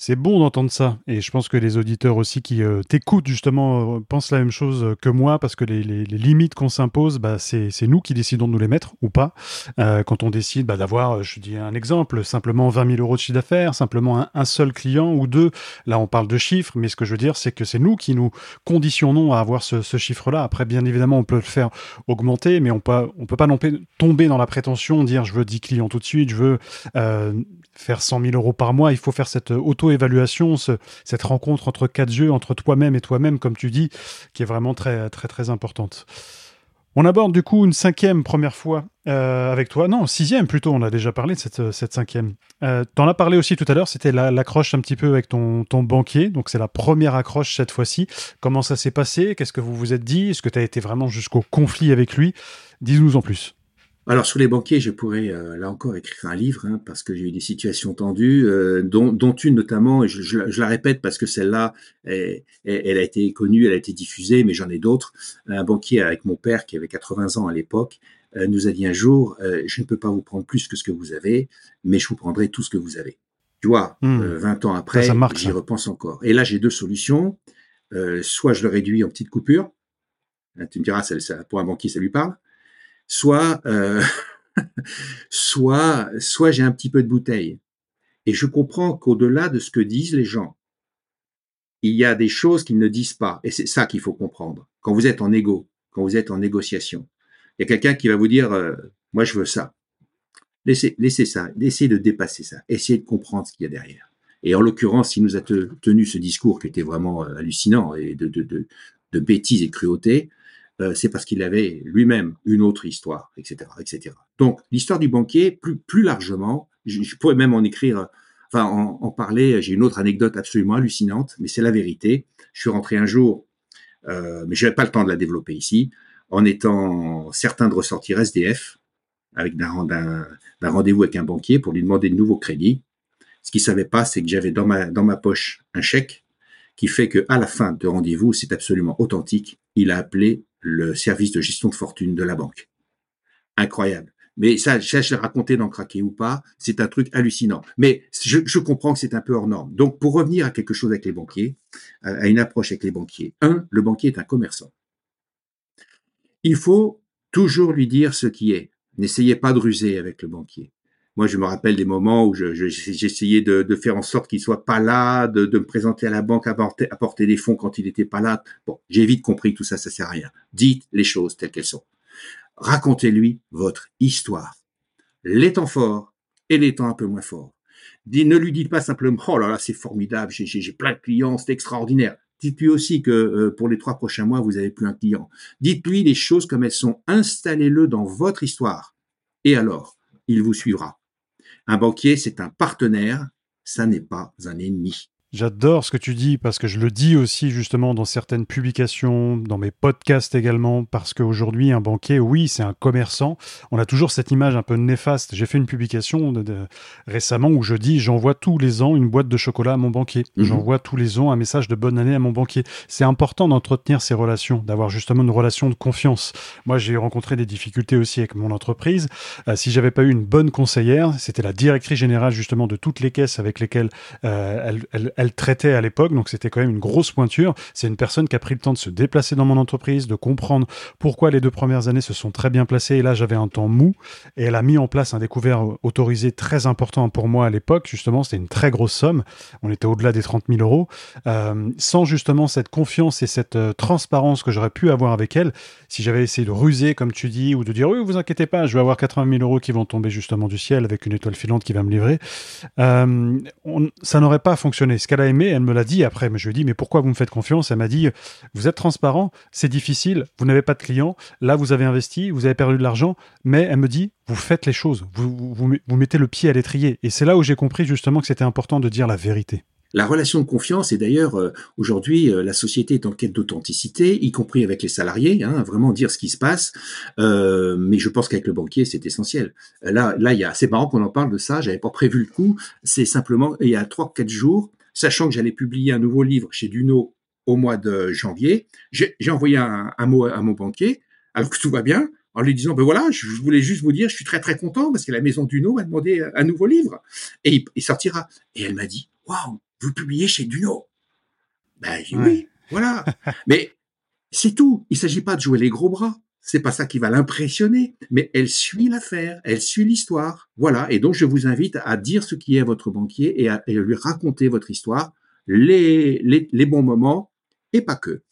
C'est bon d'entendre ça. Et je pense que les auditeurs aussi qui euh, t'écoutent, justement, euh, pensent la même chose que moi, parce que les, limites qu'on s'impose, bah, c'est nous qui décidons de nous les mettre ou pas. Euh, quand on décide bah, d'avoir, je dis un exemple, simplement 20 000 euros de chiffre d'affaires, simplement un, seul client ou deux, là on parle de chiffres, mais ce que je veux dire, c'est que c'est nous qui nous conditionnons à avoir ce, chiffre-là. Après, bien évidemment, on peut le faire augmenter, mais on peut, peut pas non tomber dans la prétention, dire je veux 10 clients tout de suite, je veux faire 100 000 euros par mois, il faut faire cette auto-évaluation, cette rencontre entre quatre yeux, entre toi-même et toi-même, comme tu dis, qui est vraiment très, très, très importante. On aborde du coup une cinquième première fois euh, avec toi. Non, sixième plutôt, on a déjà parlé de cette, cette cinquième. Euh, T'en as parlé aussi tout à l'heure, c'était l'accroche un petit peu avec ton, ton banquier. Donc c'est la première accroche cette fois-ci. Comment ça s'est passé? Qu'est-ce que vous vous êtes dit? Est-ce que tu as été vraiment jusqu'au conflit avec lui? Dis-nous en plus. Alors sur les banquiers, je pourrais euh, là encore écrire un livre hein, parce que j'ai eu des situations tendues, euh, dont, dont, une notamment, et je, je, la répète parce que celle-là, elle, elle, a été connue, elle a été diffusée, mais j'en ai d'autres. Un banquier avec mon père qui avait 80 ans à l'époque euh, nous a dit un jour, je ne peux pas vous prendre plus que ce que vous avez, mais je vous prendrai tout ce que vous avez. Tu vois, 20 hmm. ans après, j'y repense encore. Et là, j'ai deux solutions. soit je le réduis en petites coupures. tu me diras, ça, pour un banquier, ça lui parle. Soit, euh, soit, soit j'ai un petit peu de bouteille. Et je comprends qu'au-delà de ce que disent les gens, il y a des choses qu'ils ne disent pas. Et c'est ça qu'il faut comprendre. Quand vous êtes en égo, quand vous êtes en négociation, il y a quelqu'un qui va vous dire, euh, moi je veux ça. Laissez, laissez ça, essayez de dépasser ça, essayez de comprendre ce qu'il y a derrière. Et en l'occurrence, s'il nous a tenu ce discours qui était vraiment euh, hallucinant et de, de, de, de bêtises et cruauté, euh, c'est parce qu'il avait lui-même une autre histoire, etc., etc. Donc, l'histoire du banquier, plus, plus largement, je, pourrais même en écrire, enfin, en, en parler. J'ai une autre anecdote absolument hallucinante, mais c'est la vérité. Je suis rentré un jour, euh, mais je n'avais pas le temps de la développer ici, en étant certain de ressortir SDF, avec d'un rendez-vous avec un banquier pour lui demander de nouveaux crédits. Ce qu'il savait pas, c'est que j'avais dans ma, dans ma poche un chèque qui fait que à la fin de rendez-vous, c'est absolument authentique. Il a appelé le service de gestion de fortune de la banque. Incroyable. Mais ça, je l'ai raconté dans Craquer ou pas, c'est un truc hallucinant. Mais je, je comprends que c'est un peu hors norme. Donc, pour revenir à quelque chose avec les banquiers, à une approche avec les banquiers. Un, le banquier est un commerçant. Il faut toujours lui dire ce qui est. N'essayez pas de ruser avec le banquier. Moi, je me rappelle des moments où j'essayais de, faire en sorte qu'il soit pas là, de, me présenter à la banque, apporter, apporter des fonds quand il n'était pas là. Bon, j'ai vite compris tout ça, ça sert à rien. Dites les choses telles qu'elles sont. Racontez-lui votre histoire, les temps forts et les temps un peu moins forts. Ne lui dites pas simplement oh là là c'est formidable, j'ai plein de clients, c'est extraordinaire. Dites-lui aussi que euh, pour les trois prochains mois vous avez plus un client. Dites-lui les choses comme elles sont. Installez-le dans votre histoire. Et alors, il vous suivra. Un banquier, c'est un partenaire, ça n'est pas un ennemi. J'adore ce que tu dis parce que je le dis aussi justement dans certaines publications, dans mes podcasts également, parce qu'aujourd'hui un banquier, oui, c'est un commerçant. On a toujours cette image un peu néfaste. J'ai fait une publication de, récemment où je dis j'envoie tous les ans une boîte de chocolat à mon banquier. Mhm. J'envoie tous les ans un message de bonne année à mon banquier. C'est important d'entretenir ces relations, d'avoir justement une relation de confiance. Moi, j'ai rencontré des difficultés aussi avec mon entreprise. Euh, si j'avais pas eu une bonne conseillère, c'était la directrice générale justement de toutes les caisses avec lesquelles euh, elle, elle elle traitait à l'époque, donc c'était quand même une grosse pointure. C'est une personne qui a pris le temps de se déplacer dans mon entreprise, de comprendre pourquoi les deux premières années se sont très bien placées. Et là, j'avais un temps mou. Et elle a mis en place un découvert autorisé très important pour moi à l'époque. Justement, c'était une très grosse somme. On était au-delà des 30 000 euros. Euh, sans justement cette confiance et cette euh, transparence que j'aurais pu avoir avec elle, si j'avais essayé de ruser, comme tu dis, ou de dire oui, vous inquiétez pas, je vais avoir 80 000 euros qui vont tomber justement du ciel avec une étoile filante qui va me livrer, euh, ça n'aurait pas fonctionné qu'elle a aimé, elle me l'a dit après. Mais je lui ai dit, mais pourquoi vous me faites confiance? Elle m'a dit, vous êtes transparent, c'est difficile, vous n'avez pas de clients, là vous avez investi, vous avez perdu de l'argent, mais elle me dit, vous faites les choses, vous, vous, mettez le pied à l'étrier. Et c'est là où j'ai compris justement que c'était important de dire la vérité. La relation de confiance, et d'ailleurs euh, aujourd'hui euh, la société est en quête d'authenticité, y compris avec les salariés, hein, vraiment dire ce qui se passe. Euh, mais je pense qu'avec le banquier, c'est essentiel. Là, là, il y a, c'est marrant qu'on en parle de ça. J'avais pas prévu le coup. C'est simplement il y a trois, quatre jours, sachant que j'allais publier un nouveau livre chez Duno au mois de janvier, j'ai envoyé un, mot à mon banquier, alors que tout va bien, en lui disant, ben voilà, je voulais juste vous dire, je suis très très content parce que la maison Duno m'a demandé un nouveau livre et il, sortira. Et elle m'a dit, waouh, vous publiez chez Duno. Ben oui, voilà. Mais c'est tout. Il s'agit pas de jouer les gros bras c'est pas ça qui va l'impressionner, mais elle suit l'affaire, elle suit l'histoire. Voilà. Et donc, je vous invite à dire ce qui est votre banquier et à, lui raconter votre histoire, les, les, bons moments et pas que.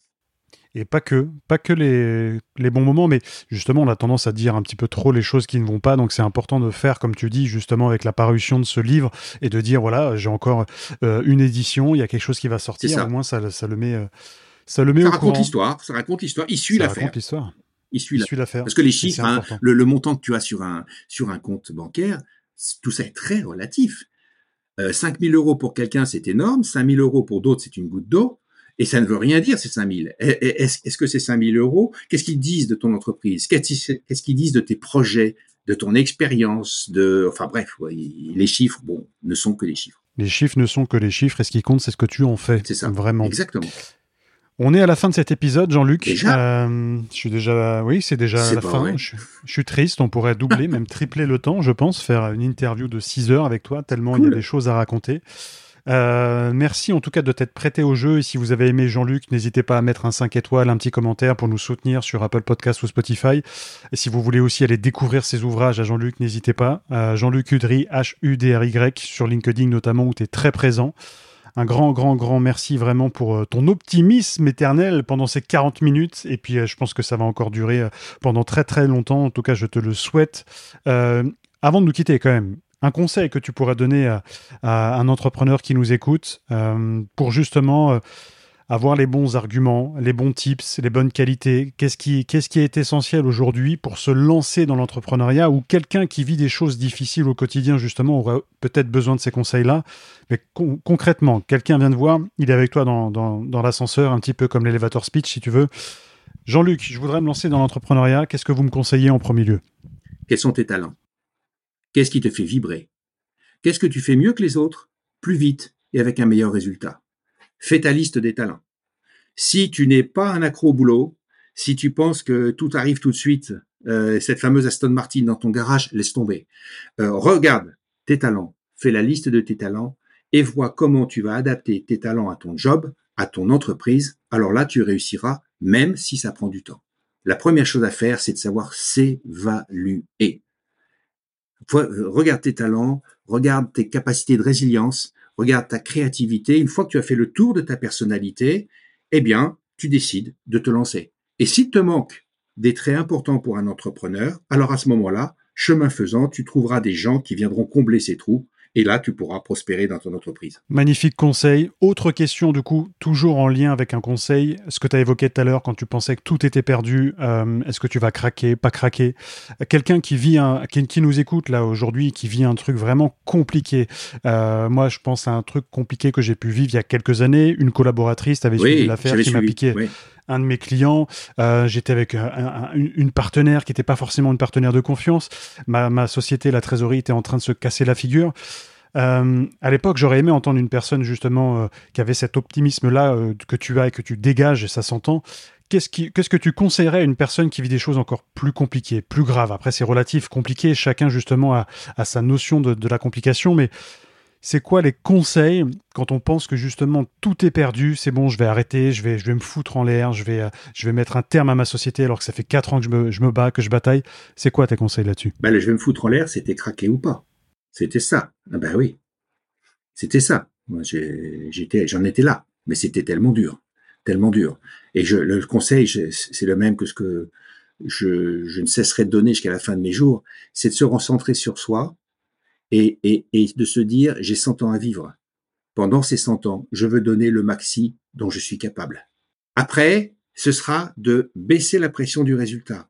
Et pas que, pas que les, les, bons moments, mais justement, on a tendance à dire un petit peu trop les choses qui ne vont pas, donc c'est important de faire, comme tu dis, justement, avec la parution de ce livre, et de dire, voilà, j'ai encore euh, une édition, il y a quelque chose qui va sortir, au moins ça, ça le met, euh, ça le met ça au raconte l'histoire, ça raconte l'histoire, il suit l'affaire. Ça raconte l'histoire il suit l'affaire. Parce que les chiffres, hein, le, le, montant que tu as sur un, sur un compte bancaire, tout ça est très relatif. Euh, 5 000 euros pour quelqu'un, c'est énorme. 5 000 euros pour d'autres, c'est une goutte d'eau. Et ça ne veut rien dire, ces 5 000. Est-ce est que ces 5 000 euros, qu'est-ce qu'ils disent de ton entreprise? Qu'est-ce qu'ils disent de tes projets, de ton expérience de, Enfin bref, les chiffres, bon, ne sont que les chiffres. Les chiffres ne sont que les chiffres, et ce qui compte, c'est ce que tu en fais. C'est ça. Vraiment. Exactement. On est à la fin de cet épisode, Jean-Luc. Euh, je suis déjà, oui, c'est déjà la fin. Je, suis triste. On pourrait doubler, même tripler le temps, je pense, faire une interview de 6 heures avec toi, tellement il y a des choses à raconter. Euh, merci en tout cas de t'être prêté au jeu. Et si vous avez aimé Jean-Luc, n'hésitez pas à mettre un 5 étoiles, un petit commentaire pour nous soutenir sur Apple Podcast ou Spotify. Et si vous voulez aussi aller découvrir ses ouvrages à Jean-Luc, n'hésitez pas. Jean-Luc Udry, H-U-D-R-Y, sur LinkedIn notamment, où tu es très présent. Un grand, grand, grand merci vraiment pour euh, ton optimisme éternel pendant ces 40 minutes. Et puis, euh, je pense que ça va encore durer euh, pendant très, très longtemps. En tout cas, je te le souhaite. avant de nous quitter, quand même, un conseil que tu pourrais donner à, un entrepreneur qui nous écoute pour justement avoir les bons arguments, les bons tips, les bonnes qualités. Qu'est-ce qui, est essentiel aujourd'hui pour se lancer dans l'entrepreneuriat ou quelqu'un qui vit des choses difficiles au quotidien, justement, aurait peut-être besoin de ces conseils-là. Mais concrètement, quelqu'un vient de voir, il est avec toi dans, dans, l'ascenseur, un petit peu comme l'élévateur speech, si tu veux. Jean-Luc, je voudrais me lancer dans l'entrepreneuriat. Qu'est-ce que vous me conseillez en premier lieu? Quels sont tes talents? Qu'est-ce qui te fait vibrer? Qu'est-ce que tu fais mieux que les autres, plus vite et avec un meilleur résultat fais ta liste des talents. Si tu n'es pas un accro au boulot, si tu penses que tout arrive tout de suite, euh, cette fameuse Aston Martin dans ton garage, laisse tomber. Euh, regarde tes talents, fais la liste de tes talents et vois comment tu vas adapter tes talents à ton job, à ton entreprise. Alors là, tu réussiras, même si ça prend du temps. La première chose à faire, c'est de savoir s'évaluer. Regarde tes talents, regarde tes capacités de résilience, regarde ta créativité. Une fois que tu as fait le tour de ta personnalité, eh bien, tu décides de te lancer. Et s'il te manque des traits importants pour un entrepreneur, alors à ce moment-là, chemin faisant, tu trouveras des gens qui viendront combler ces trous et là, tu pourras prospérer dans ton entreprise. Magnifique conseil. Autre question, du coup, toujours en lien avec un conseil. Ce que tu as évoqué tout à l'heure quand tu pensais que tout était perdu, euh, est-ce que tu vas craquer, pas craquer? Quelqu'un qui vit un, qui, nous écoute là aujourd'hui, qui vit un truc vraiment compliqué. Euh, moi, je pense à un truc compliqué que j'ai pu vivre il y a quelques années. Une collaboratrice avait suivi l'affaire qui m'a piqué. Un de mes clients. Euh, j'étais avec une partenaire qui n'était pas forcément une partenaire de confiance. Ma, société, la trésorerie, était en train de se casser la figure. Euh, à l'époque, j'aurais aimé entendre une personne justement euh, qui avait cet optimisme-là euh, que tu as et que tu dégages et ça s'entend. Qu'est-ce, que tu conseillerais à une personne qui vit des choses encore plus compliquées, plus graves? Après, c'est relatif, compliqué. Chacun justement a, sa notion de, la complication, mais c'est quoi les conseils quand on pense que justement tout est perdu, c'est bon, je vais arrêter, je vais, je vais me foutre en l'air, je vais, je vais mettre un terme à ma société alors que ça fait quatre ans que je me, je me bats, que je bataille. C'est quoi tes conseils là-dessus? Ben, Je vais me foutre en l'air, c'était craquer ou pas. C'était ça. Ah ben oui. C'était ça. J'étais, j'en étais là. Mais c'était tellement dur. Tellement dur. Et je, le conseil, c'est le même que ce que je, je ne cesserai de donner jusqu'à la fin de mes jours. C'est de se recentrer sur soi et, de se dire, j'ai 100 ans à vivre. Pendant ces 100 ans, je veux donner le maxi dont je suis capable. Après, ce sera de baisser la pression du résultat.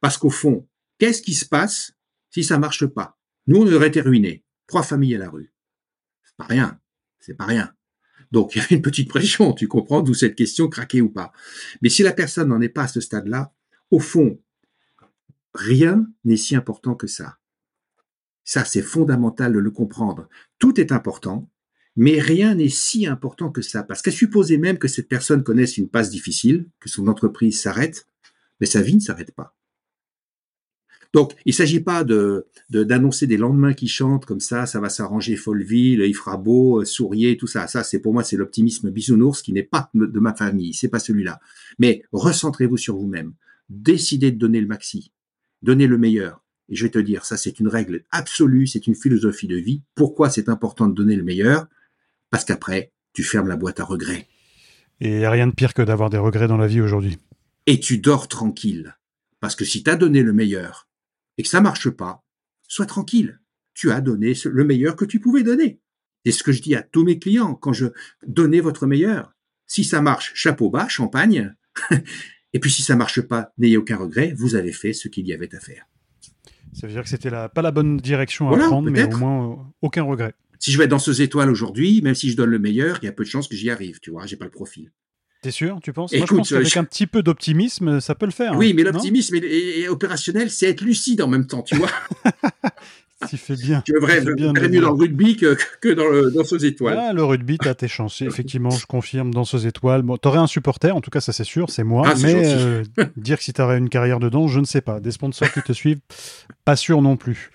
Parce qu'au fond, qu'est-ce qui se passe si ça marche pas? Nous, on aurait été ruinés. Trois familles à la rue. C'est pas rien. C'est pas rien. Donc, il y avait une petite pression, tu comprends, d'où cette question, craquer ou pas. Mais si la personne n'en est pas à ce stade-là, au fond, rien n'est si important que ça. Ça, c'est fondamental de le comprendre. Tout est important, mais rien n'est si important que ça. Parce qu'à supposer même que cette personne connaisse une passe difficile, que son entreprise s'arrête, mais sa vie ne s'arrête pas. Donc, il ne s'agit pas de d'annoncer des lendemains qui chantent comme ça, ça va s'arranger Folleville, il fera beau, euh, souriez, tout ça. Ça, c'est pour moi, c'est l'optimisme bisounours qui n'est pas de ma famille, c'est pas celui-là. Mais recentrez-vous sur vous-même. Décidez de donner le maxi. Donnez le meilleur. Et je vais te dire, ça, c'est une règle absolue, c'est une philosophie de vie. Pourquoi c'est important de donner le meilleur? Parce qu'après, tu fermes la boîte à regrets. Et il n'y a rien de pire que d'avoir des regrets dans la vie aujourd'hui. Et tu dors tranquille. Parce que si tu as donné le meilleur, et que ça marche pas, sois tranquille. Tu as donné le meilleur que tu pouvais donner. C'est ce que je dis à tous mes clients quand je donnais votre meilleur. Si ça marche, chapeau bas, champagne. et puis si ça marche pas, n'ayez aucun regret, vous avez fait ce qu'il y avait à faire. Ça veut dire que c'était la, pas la bonne direction à prendre, mais au moins euh, aucun regret. Si je vais dans ces étoiles aujourd'hui, même si je donne le meilleur, il y a peu de chances que j'y arrive, tu vois, j'ai pas le profil. T'es sûr, tu penses? Moi, je pense qu'avec un petit peu d'optimisme, ça peut le faire. Oui, hein, mais l'optimisme est, opérationnel, c'est être lucide en même temps, tu vois. tu fais bien. Tu vrai, bien mieux dans le rugby que, que dans, le, dans. Ah, le rugby, t'as tes chances. Effectivement, je confirme, dans ces étoiles. Bon, t'aurais un supporter, en tout cas, ça c'est sûr, c'est moi. Ah, mais euh, dire que si t'aurais une carrière dedans, je ne sais pas. Des sponsors qui te suivent, pas sûr non plus.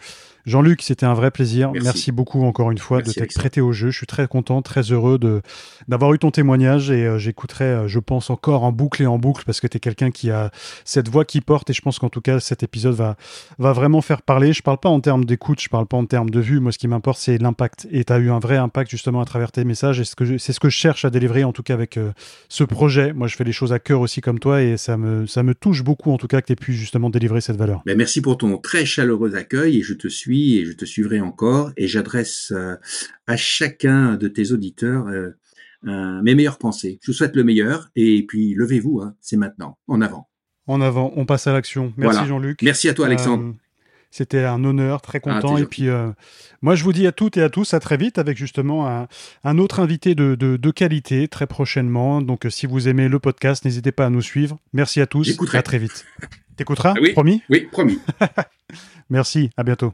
Jean-Luc, c'était un vrai plaisir. Merci, beaucoup encore une fois de t'être prêté au jeu. Je suis très content, très heureux de d'avoir eu ton témoignage et euh, j'écouterai, euh, je pense, encore en boucle et en boucle parce que tu es quelqu'un qui a cette voix qui porte et je pense qu'en tout cas, cet épisode va, va vraiment faire parler. Je parle pas en termes d'écoute, je parle pas en termes de vue. Moi, ce qui m'importe, c'est l'impact. Et tu as eu un vrai impact justement à travers tes messages et c'est ce, que je, ce que je cherche à délivrer en tout cas avec euh, ce projet. Moi, je fais les choses à cœur aussi comme toi et ça me, ça me touche beaucoup en tout cas que tu aies pu justement délivrer cette valeur. Ben, merci pour ton très chaleureux accueil et je te suis et je te suivrai encore et j'adresse euh, à chacun de tes auditeurs euh, mes meilleures pensées. Je vous souhaite le meilleur et puis levez-vous, hein, c'est maintenant, en avant. En avant, on passe à l'action. Merci Jean-Luc. Merci à toi Alexandre. Euh, c'était un honneur, très ah, content. et puis, moi, je vous dis à toutes et à tous à très vite avec justement un, autre invité de, de, qualité très prochainement. Donc, si vous aimez le podcast, n'hésitez pas à nous suivre. Merci à tous. À très vite. T'écouteras? Oui, Promis? Oui, promis. Merci. À bientôt.